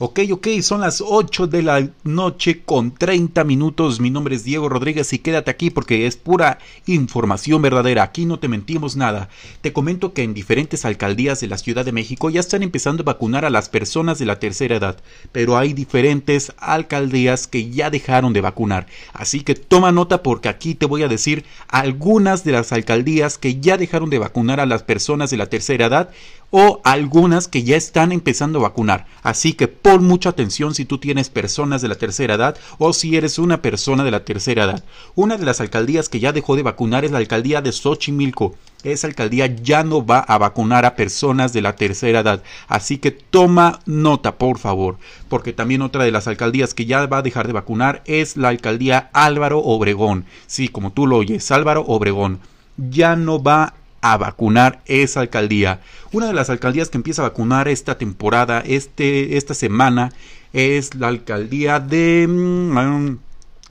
Ok, ok, son las 8 de la noche con 30 minutos. Mi nombre es Diego Rodríguez y quédate aquí porque es pura información verdadera. Aquí no te mentimos nada. Te comento que en diferentes alcaldías de la Ciudad de México ya están empezando a vacunar a las personas de la tercera edad, pero hay diferentes alcaldías que ya dejaron de vacunar. Así que toma nota porque aquí te voy a decir algunas de las alcaldías que ya dejaron de vacunar a las personas de la tercera edad o algunas que ya están empezando a vacunar. Así que pon mucha atención si tú tienes personas de la tercera edad o si eres una persona de la tercera edad. Una de las alcaldías que ya dejó de vacunar es la alcaldía de Xochimilco. Esa alcaldía ya no va a vacunar a personas de la tercera edad. Así que toma nota, por favor. Porque también otra de las alcaldías que ya va a dejar de vacunar es la alcaldía Álvaro Obregón. Sí, como tú lo oyes, Álvaro Obregón. Ya no va a vacunar esa alcaldía. Una de las alcaldías que empieza a vacunar esta temporada, este, esta semana, es la alcaldía de... Mm,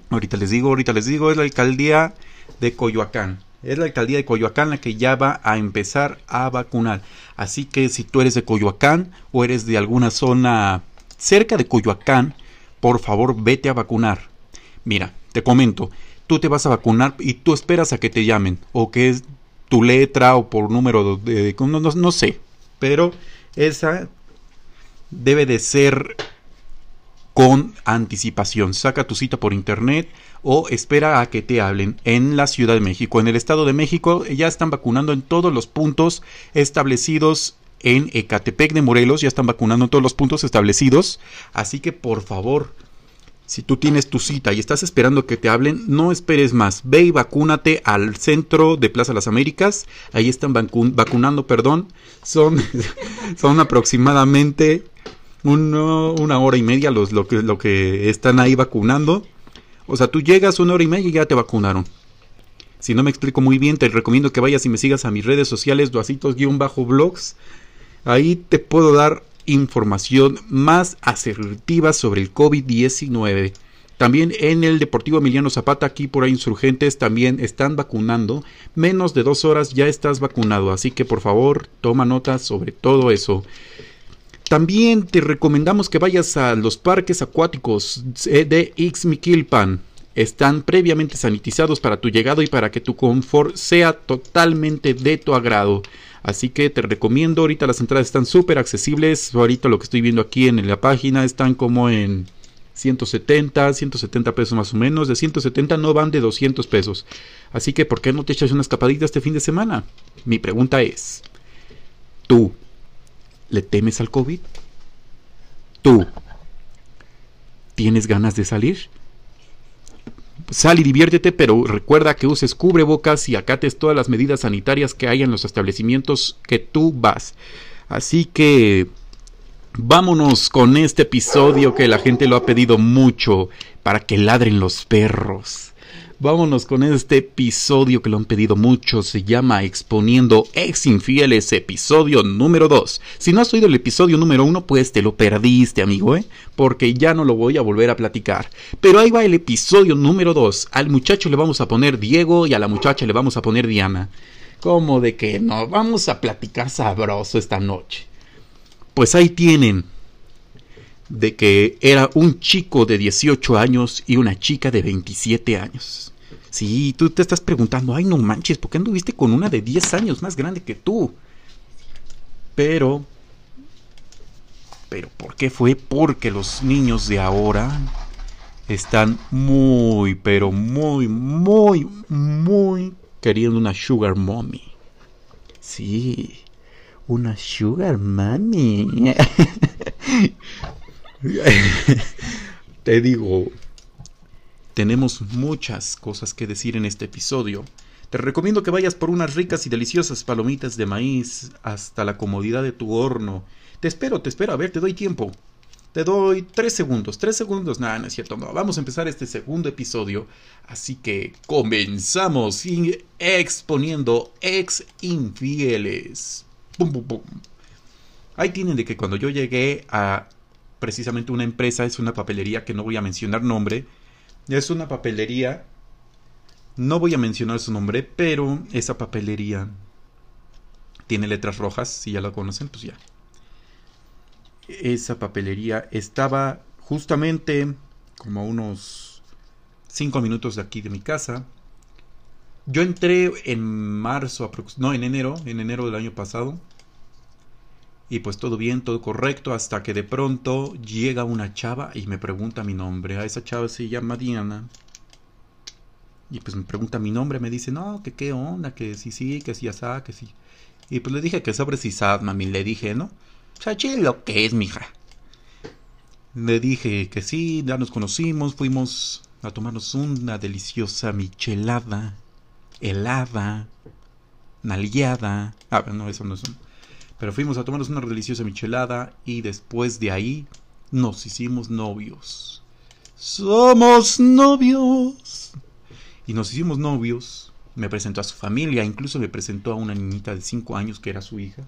ahorita les digo, ahorita les digo, es la alcaldía de Coyoacán. Es la alcaldía de Coyoacán la que ya va a empezar a vacunar. Así que si tú eres de Coyoacán o eres de alguna zona cerca de Coyoacán, por favor vete a vacunar. Mira, te comento, tú te vas a vacunar y tú esperas a que te llamen o que tu letra o por número de, no, no, sé, pero esa debe de ser con anticipación. Saca tu cita por internet o espera a que te hablen en la Ciudad de México. En el Estado de México ya están vacunando en todos los puntos establecidos en Ecatepec de Morelos, ya están vacunando en todos los puntos establecidos. Así que por favor, si tú tienes tu cita y estás esperando que te hablen, no esperes más. Ve y vacúnate al centro de Plaza Las Américas. Ahí están vacunando, perdón. Son, son aproximadamente una hora y media los, lo, que, lo que están ahí vacunando. O sea, tú llegas una hora y media y ya te vacunaron. Si no me explico muy bien, te recomiendo que vayas y me sigas a mis redes sociales, duasitos-blogs. Ahí te puedo dar información más asertiva sobre el COVID-19. También en el Deportivo Emiliano Zapata, aquí por ahí insurgentes, también están vacunando. Menos de dos horas ya estás vacunado, así que por favor toma nota sobre todo eso. También te recomendamos que vayas a los parques acuáticos de Ixmiquilpan. Están previamente sanitizados para tu llegado y para que tu confort sea totalmente de tu agrado. Así que te recomiendo, ahorita las entradas están súper accesibles. Ahorita lo que estoy viendo aquí en la página están como en 170, 170 pesos más o menos. De 170 no van de 200 pesos. Así que, ¿por qué no te echas una escapadita este fin de semana? Mi pregunta es, ¿tú le temes al COVID? ¿Tú tienes ganas de salir? Sal y diviértete, pero recuerda que uses cubrebocas y acates todas las medidas sanitarias que hay en los establecimientos que tú vas. Así que vámonos con este episodio que la gente lo ha pedido mucho para que ladren los perros. Vámonos con este episodio que lo han pedido mucho. Se llama Exponiendo Ex Infieles, episodio número 2. Si no has oído el episodio número 1, pues te lo perdiste, amigo, ¿eh? Porque ya no lo voy a volver a platicar. Pero ahí va el episodio número 2. Al muchacho le vamos a poner Diego y a la muchacha le vamos a poner Diana. ¿Cómo de que no? Vamos a platicar sabroso esta noche. Pues ahí tienen de que era un chico de 18 años y una chica de 27 años. Sí, tú te estás preguntando, ay no manches, ¿por qué anduviste con una de 10 años más grande que tú? Pero... Pero ¿por qué fue? Porque los niños de ahora están muy, pero muy, muy, muy queriendo una sugar mommy. Sí, una sugar mommy. Te digo, tenemos muchas cosas que decir en este episodio. Te recomiendo que vayas por unas ricas y deliciosas palomitas de maíz hasta la comodidad de tu horno. Te espero, te espero. A ver, te doy tiempo. Te doy tres segundos. Tres segundos. Nada, no es cierto. Vamos a empezar este segundo episodio. Así que comenzamos exponiendo ex infieles. Pum, pum, pum. Ahí tienen de que cuando yo llegué a precisamente una empresa, es una papelería que no voy a mencionar nombre. Es una papelería, no voy a mencionar su nombre, pero esa papelería tiene letras rojas, si ya la conocen, pues ya. esa papelería estaba justamente como a unos 5 minutos de aquí de mi casa. Yo entré en marzo, no, en enero, en enero del año pasado. Y pues todo bien, todo correcto, hasta que de pronto llega una chava y me pregunta mi nombre. A esa chava se llama Diana. Y pues me pregunta mi nombre, me dice, no, que qué onda, que sí, sí, que sí, ya está, que sí. Y pues le dije que sobre Cisad, mami, le dije, ¿no? O sea, lo que es, mija. Le dije que sí, ya nos conocimos, fuimos a tomarnos una deliciosa michelada, helada, nalgueada. Ah, no, eso no es. Pero fuimos a tomarnos una deliciosa michelada y después de ahí nos hicimos novios. Somos novios. Y nos hicimos novios. Me presentó a su familia, incluso me presentó a una niñita de 5 años que era su hija.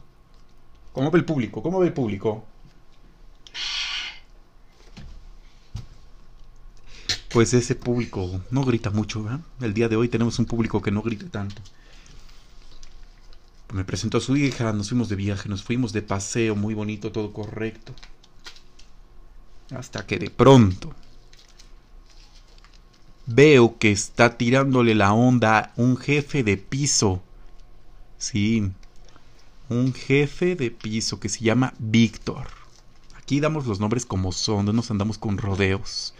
¿Cómo ve el público? ¿Cómo ve el público? Pues ese público no grita mucho, ¿verdad? El día de hoy tenemos un público que no grita tanto. Me presentó a su hija, nos fuimos de viaje, nos fuimos de paseo, muy bonito, todo correcto. Hasta que de pronto veo que está tirándole la onda un jefe de piso. Sí, un jefe de piso que se llama Víctor. Aquí damos los nombres como son, no nos andamos con rodeos.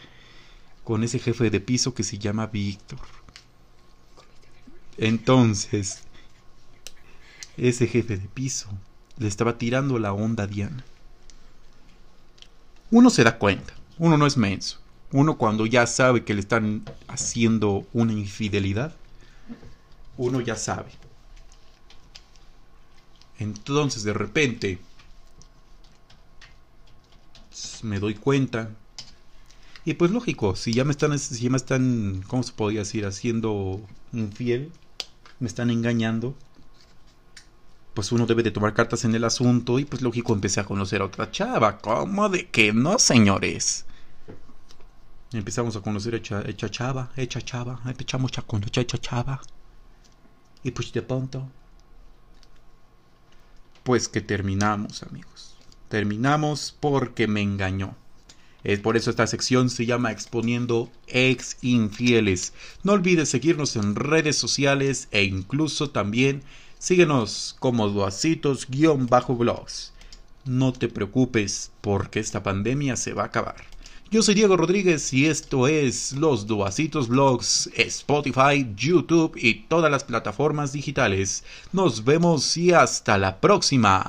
Con ese jefe de piso que se llama Víctor. Entonces, ese jefe de piso le estaba tirando la onda a Diana. Uno se da cuenta, uno no es menso. Uno cuando ya sabe que le están haciendo una infidelidad, uno ya sabe. Entonces de repente me doy cuenta. Y pues lógico, si ya me están, si ya me están, ¿cómo se podría decir? Haciendo infiel, me están engañando, pues uno debe de tomar cartas en el asunto y pues lógico empecé a conocer a otra chava. ¿Cómo de que no, señores? Empezamos a conocer a hecha, chava, hecha chava, empezamos a conocer hecha chava. Y pues de pronto pues que terminamos, amigos. Terminamos porque me engañó. Es por eso esta sección se llama Exponiendo ex infieles. No olvides seguirnos en redes sociales e incluso también síguenos como Duacitos-blogs. No te preocupes porque esta pandemia se va a acabar. Yo soy Diego Rodríguez y esto es Los Duacitos Blogs, Spotify, YouTube y todas las plataformas digitales. Nos vemos y hasta la próxima.